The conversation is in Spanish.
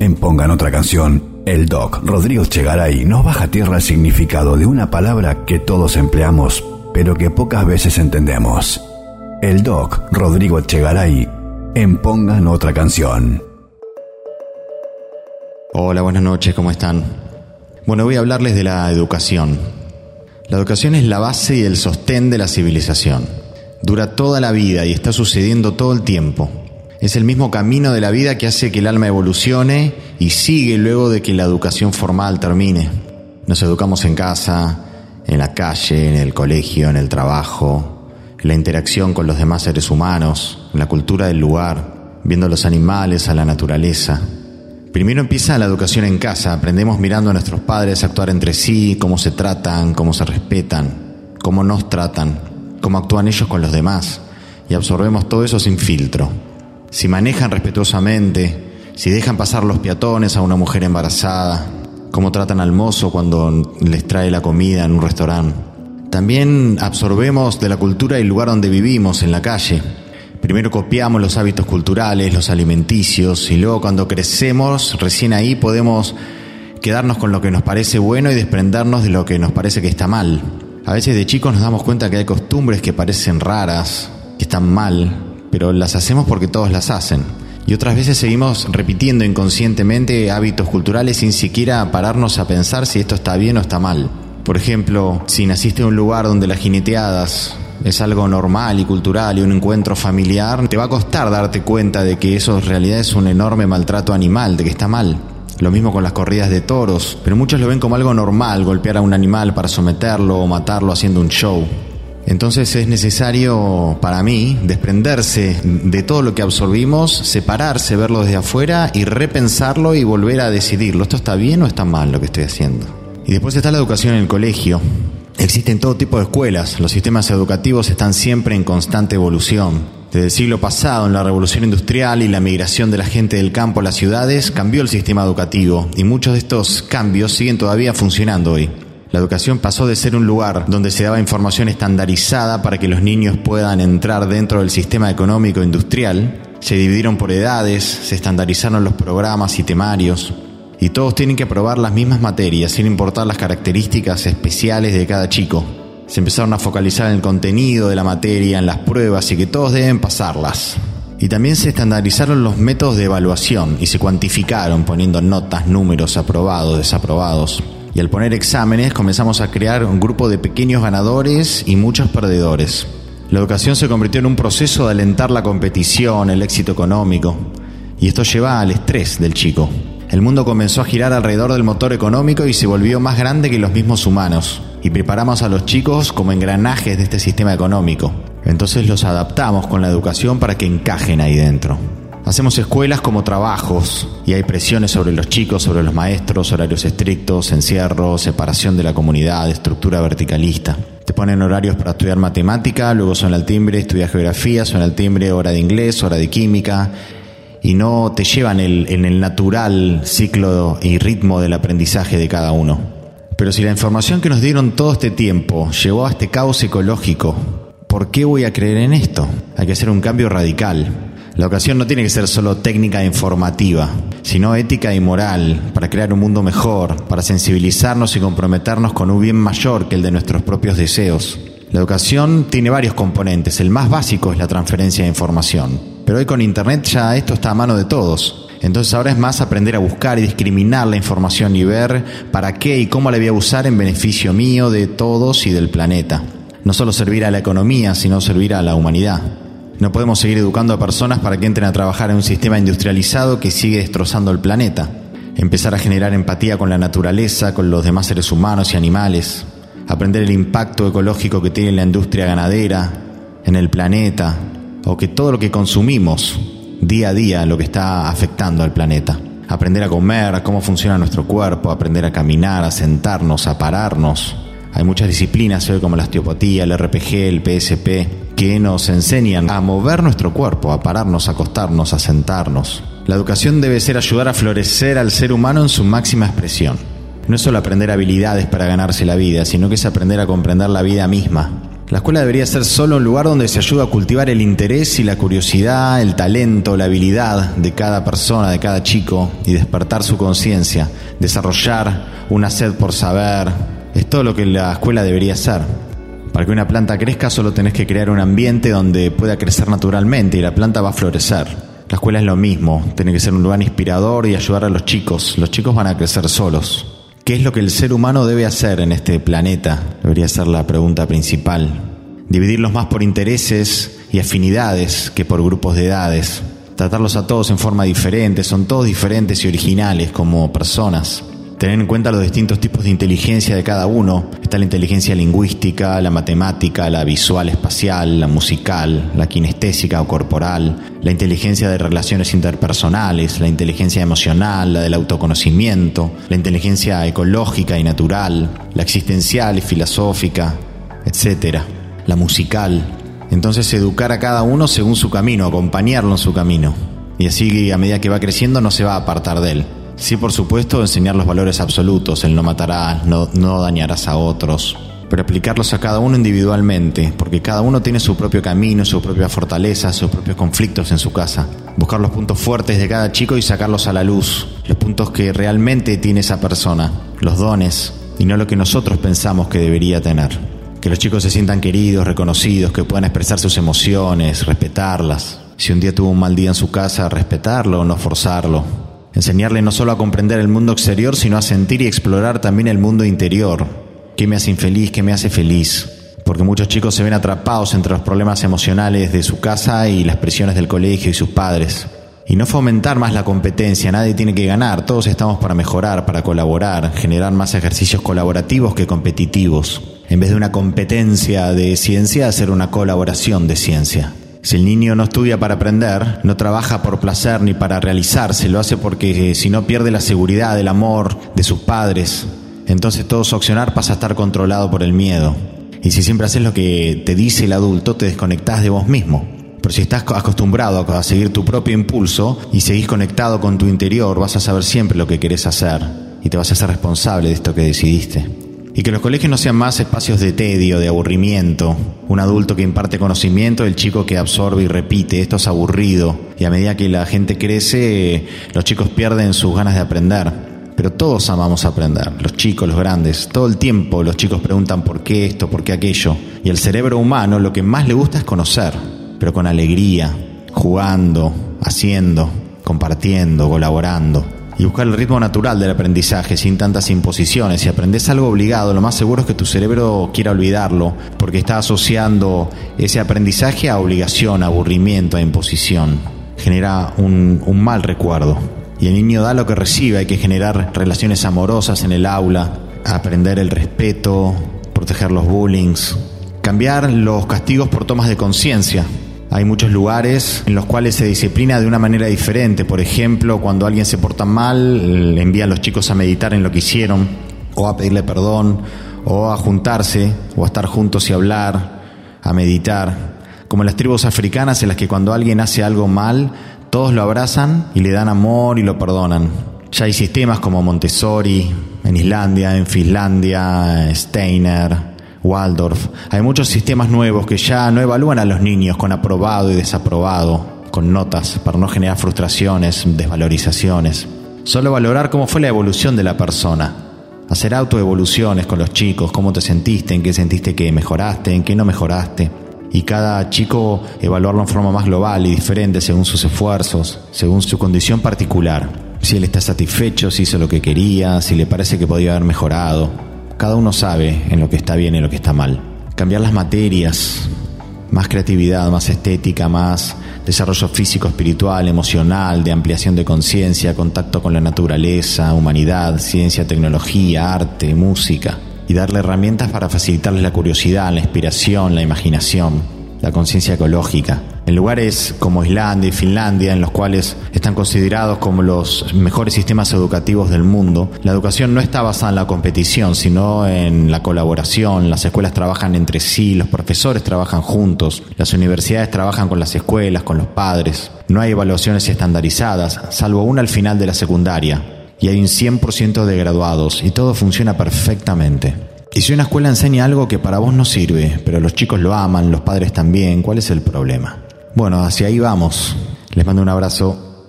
En Pongan otra canción, el doc Rodrigo Chegaray nos baja a tierra el significado de una palabra que todos empleamos, pero que pocas veces entendemos. El doc Rodrigo Chegaray en Pongan otra canción. Hola, buenas noches, ¿cómo están? Bueno, voy a hablarles de la educación. La educación es la base y el sostén de la civilización. Dura toda la vida y está sucediendo todo el tiempo. Es el mismo camino de la vida que hace que el alma evolucione y sigue luego de que la educación formal termine. Nos educamos en casa, en la calle, en el colegio, en el trabajo, en la interacción con los demás seres humanos, en la cultura del lugar, viendo a los animales, a la naturaleza. Primero empieza la educación en casa, aprendemos mirando a nuestros padres actuar entre sí, cómo se tratan, cómo se respetan, cómo nos tratan, cómo actúan ellos con los demás, y absorbemos todo eso sin filtro si manejan respetuosamente, si dejan pasar los peatones a una mujer embarazada, cómo tratan al mozo cuando les trae la comida en un restaurante. También absorbemos de la cultura el lugar donde vivimos, en la calle. Primero copiamos los hábitos culturales, los alimenticios, y luego cuando crecemos, recién ahí podemos quedarnos con lo que nos parece bueno y desprendernos de lo que nos parece que está mal. A veces de chicos nos damos cuenta que hay costumbres que parecen raras, que están mal, pero las hacemos porque todos las hacen. Y otras veces seguimos repitiendo inconscientemente hábitos culturales sin siquiera pararnos a pensar si esto está bien o está mal. Por ejemplo, si naciste en un lugar donde las jineteadas es algo normal y cultural y un encuentro familiar, te va a costar darte cuenta de que eso en realidad es un enorme maltrato animal, de que está mal. Lo mismo con las corridas de toros, pero muchos lo ven como algo normal, golpear a un animal para someterlo o matarlo haciendo un show. Entonces es necesario para mí desprenderse de todo lo que absorbimos, separarse, verlo desde afuera y repensarlo y volver a decidirlo. ¿Esto está bien o está mal lo que estoy haciendo? Y después está la educación en el colegio. Existen todo tipo de escuelas. Los sistemas educativos están siempre en constante evolución. Desde el siglo pasado, en la revolución industrial y la migración de la gente del campo a las ciudades, cambió el sistema educativo y muchos de estos cambios siguen todavía funcionando hoy. La educación pasó de ser un lugar donde se daba información estandarizada para que los niños puedan entrar dentro del sistema económico industrial. Se dividieron por edades, se estandarizaron los programas y temarios, y todos tienen que aprobar las mismas materias sin importar las características especiales de cada chico. Se empezaron a focalizar en el contenido de la materia, en las pruebas y que todos deben pasarlas. Y también se estandarizaron los métodos de evaluación y se cuantificaron poniendo notas, números, aprobados, desaprobados. Y al poner exámenes comenzamos a crear un grupo de pequeños ganadores y muchos perdedores. La educación se convirtió en un proceso de alentar la competición, el éxito económico. Y esto lleva al estrés del chico. El mundo comenzó a girar alrededor del motor económico y se volvió más grande que los mismos humanos. Y preparamos a los chicos como engranajes de este sistema económico. Entonces los adaptamos con la educación para que encajen ahí dentro. Hacemos escuelas como trabajos y hay presiones sobre los chicos, sobre los maestros, horarios estrictos, encierro, separación de la comunidad, estructura verticalista. Te ponen horarios para estudiar matemática, luego suena el timbre, estudiar geografía, suena el timbre, hora de inglés, hora de química, y no te llevan en el natural ciclo y ritmo del aprendizaje de cada uno. Pero si la información que nos dieron todo este tiempo llevó a este caos ecológico, ¿por qué voy a creer en esto? Hay que hacer un cambio radical. La ocasión no tiene que ser solo técnica e informativa, sino ética y moral, para crear un mundo mejor, para sensibilizarnos y comprometernos con un bien mayor que el de nuestros propios deseos. La educación tiene varios componentes, el más básico es la transferencia de información, pero hoy con Internet ya esto está a mano de todos. Entonces ahora es más aprender a buscar y discriminar la información y ver para qué y cómo la voy a usar en beneficio mío, de todos y del planeta. No solo servir a la economía, sino servir a la humanidad. No podemos seguir educando a personas para que entren a trabajar en un sistema industrializado que sigue destrozando el planeta. Empezar a generar empatía con la naturaleza, con los demás seres humanos y animales. Aprender el impacto ecológico que tiene la industria ganadera, en el planeta, o que todo lo que consumimos día a día lo que está afectando al planeta. Aprender a comer, cómo funciona nuestro cuerpo, aprender a caminar, a sentarnos, a pararnos. Hay muchas disciplinas hoy como la osteopatía, el RPG, el PSP, que nos enseñan a mover nuestro cuerpo, a pararnos, a acostarnos, a sentarnos. La educación debe ser ayudar a florecer al ser humano en su máxima expresión. No es solo aprender habilidades para ganarse la vida, sino que es aprender a comprender la vida misma, La escuela debería ser solo un lugar donde se ayuda a cultivar el interés y la curiosidad, el talento, la habilidad de cada persona, de cada chico y despertar su conciencia, desarrollar una sed por saber. Es todo lo que la escuela debería ser. Para que una planta crezca solo tenés que crear un ambiente donde pueda crecer naturalmente y la planta va a florecer. La escuela es lo mismo, tiene que ser un lugar inspirador y ayudar a los chicos. Los chicos van a crecer solos. ¿Qué es lo que el ser humano debe hacer en este planeta? Debería ser la pregunta principal. Dividirlos más por intereses y afinidades que por grupos de edades. Tratarlos a todos en forma diferente, son todos diferentes y originales como personas. Tener en cuenta los distintos tipos de inteligencia de cada uno. Está la inteligencia lingüística, la matemática, la visual espacial, la musical, la kinestésica o corporal, la inteligencia de relaciones interpersonales, la inteligencia emocional, la del autoconocimiento, la inteligencia ecológica y natural, la existencial y filosófica, etc. La musical. Entonces educar a cada uno según su camino, acompañarlo en su camino. Y así a medida que va creciendo no se va a apartar de él. Sí, por supuesto, enseñar los valores absolutos, el no matarás, no, no dañarás a otros, pero aplicarlos a cada uno individualmente, porque cada uno tiene su propio camino, su propia fortaleza, sus propios conflictos en su casa. Buscar los puntos fuertes de cada chico y sacarlos a la luz, los puntos que realmente tiene esa persona, los dones, y no lo que nosotros pensamos que debería tener. Que los chicos se sientan queridos, reconocidos, que puedan expresar sus emociones, respetarlas. Si un día tuvo un mal día en su casa, respetarlo, no forzarlo, Enseñarle no solo a comprender el mundo exterior, sino a sentir y explorar también el mundo interior. ¿Qué me hace infeliz? ¿Qué me hace feliz? Porque muchos chicos se ven atrapados entre los problemas emocionales de su casa y las presiones del colegio y sus padres. Y no fomentar más la competencia, nadie tiene que ganar, todos estamos para mejorar, para colaborar, generar más ejercicios colaborativos que competitivos. En vez de una competencia de ciencia, hacer una colaboración de ciencia. Si el niño no estudia para aprender, no trabaja por placer ni para realizarse, lo hace porque eh, si no pierde la seguridad, el amor de sus padres, entonces todo su accionar pasa a estar controlado por el miedo. Y si siempre haces lo que te dice el adulto, te desconectás de vos mismo. Pero si estás acostumbrado a seguir tu propio impulso y seguís conectado con tu interior, vas a saber siempre lo que querés hacer y te vas a ser responsable de esto que decidiste. Y que los colegios no sean más espacios de tedio, de aburrimiento. Un adulto que imparte conocimiento, el chico que absorbe y repite. Esto es aburrido. Y a medida que la gente crece, los chicos pierden sus ganas de aprender. Pero todos amamos aprender, los chicos, los grandes. Todo el tiempo los chicos preguntan por qué esto, por qué aquello. Y el cerebro humano lo que más le gusta es conocer, pero con alegría, jugando, haciendo, compartiendo, colaborando y buscar el ritmo natural del aprendizaje sin tantas imposiciones. Si aprendes algo obligado, lo más seguro es que tu cerebro quiera olvidarlo, porque está asociando ese aprendizaje a obligación, aburrimiento, a imposición. Genera un, un mal recuerdo. Y el niño da lo que recibe, hay que generar relaciones amorosas en el aula, aprender el respeto, proteger los bullings, cambiar los castigos por tomas de conciencia. Hay muchos lugares en los cuales se disciplina de una manera diferente. Por ejemplo, cuando alguien se porta mal, le envía a los chicos a meditar en lo que hicieron, o a pedirle perdón, o a juntarse, o a estar juntos y hablar, a meditar. Como las tribus africanas en las que cuando alguien hace algo mal, todos lo abrazan y le dan amor y lo perdonan. Ya hay sistemas como Montessori en Islandia, en Finlandia, Steiner, Waldorf. Hay muchos sistemas nuevos que ya no evalúan a los niños con aprobado y desaprobado, con notas, para no generar frustraciones, desvalorizaciones. Solo valorar cómo fue la evolución de la persona. Hacer autoevoluciones con los chicos, cómo te sentiste, en qué sentiste que mejoraste, en qué no mejoraste. Y cada chico evaluarlo en forma más global y diferente según sus esfuerzos, según su condición particular. Si él está satisfecho, si hizo lo que quería, si le parece que podía haber mejorado. Cada uno sabe en lo que está bien y en lo que está mal. Cambiar las materias, más creatividad, más estética, más desarrollo físico, espiritual, emocional, de ampliación de conciencia, contacto con la naturaleza, humanidad, ciencia, tecnología, arte, música. Y darle herramientas para facilitarles la curiosidad, la inspiración, la imaginación, la conciencia ecológica en lugares como Islandia y Finlandia, en los cuales están considerados como los mejores sistemas educativos del mundo, la educación no está basada en la competición, sino en la colaboración. Las escuelas trabajan entre sí, los profesores trabajan juntos, las universidades trabajan con las escuelas, con los padres. No hay evaluaciones estandarizadas, salvo una al final de la secundaria, y hay un 100% de graduados, y todo funciona perfectamente. Y si una escuela enseña algo que para vos no sirve, pero los chicos lo aman, los padres también, ¿cuál es el problema? Bueno, hacia ahí vamos. Les mando un abrazo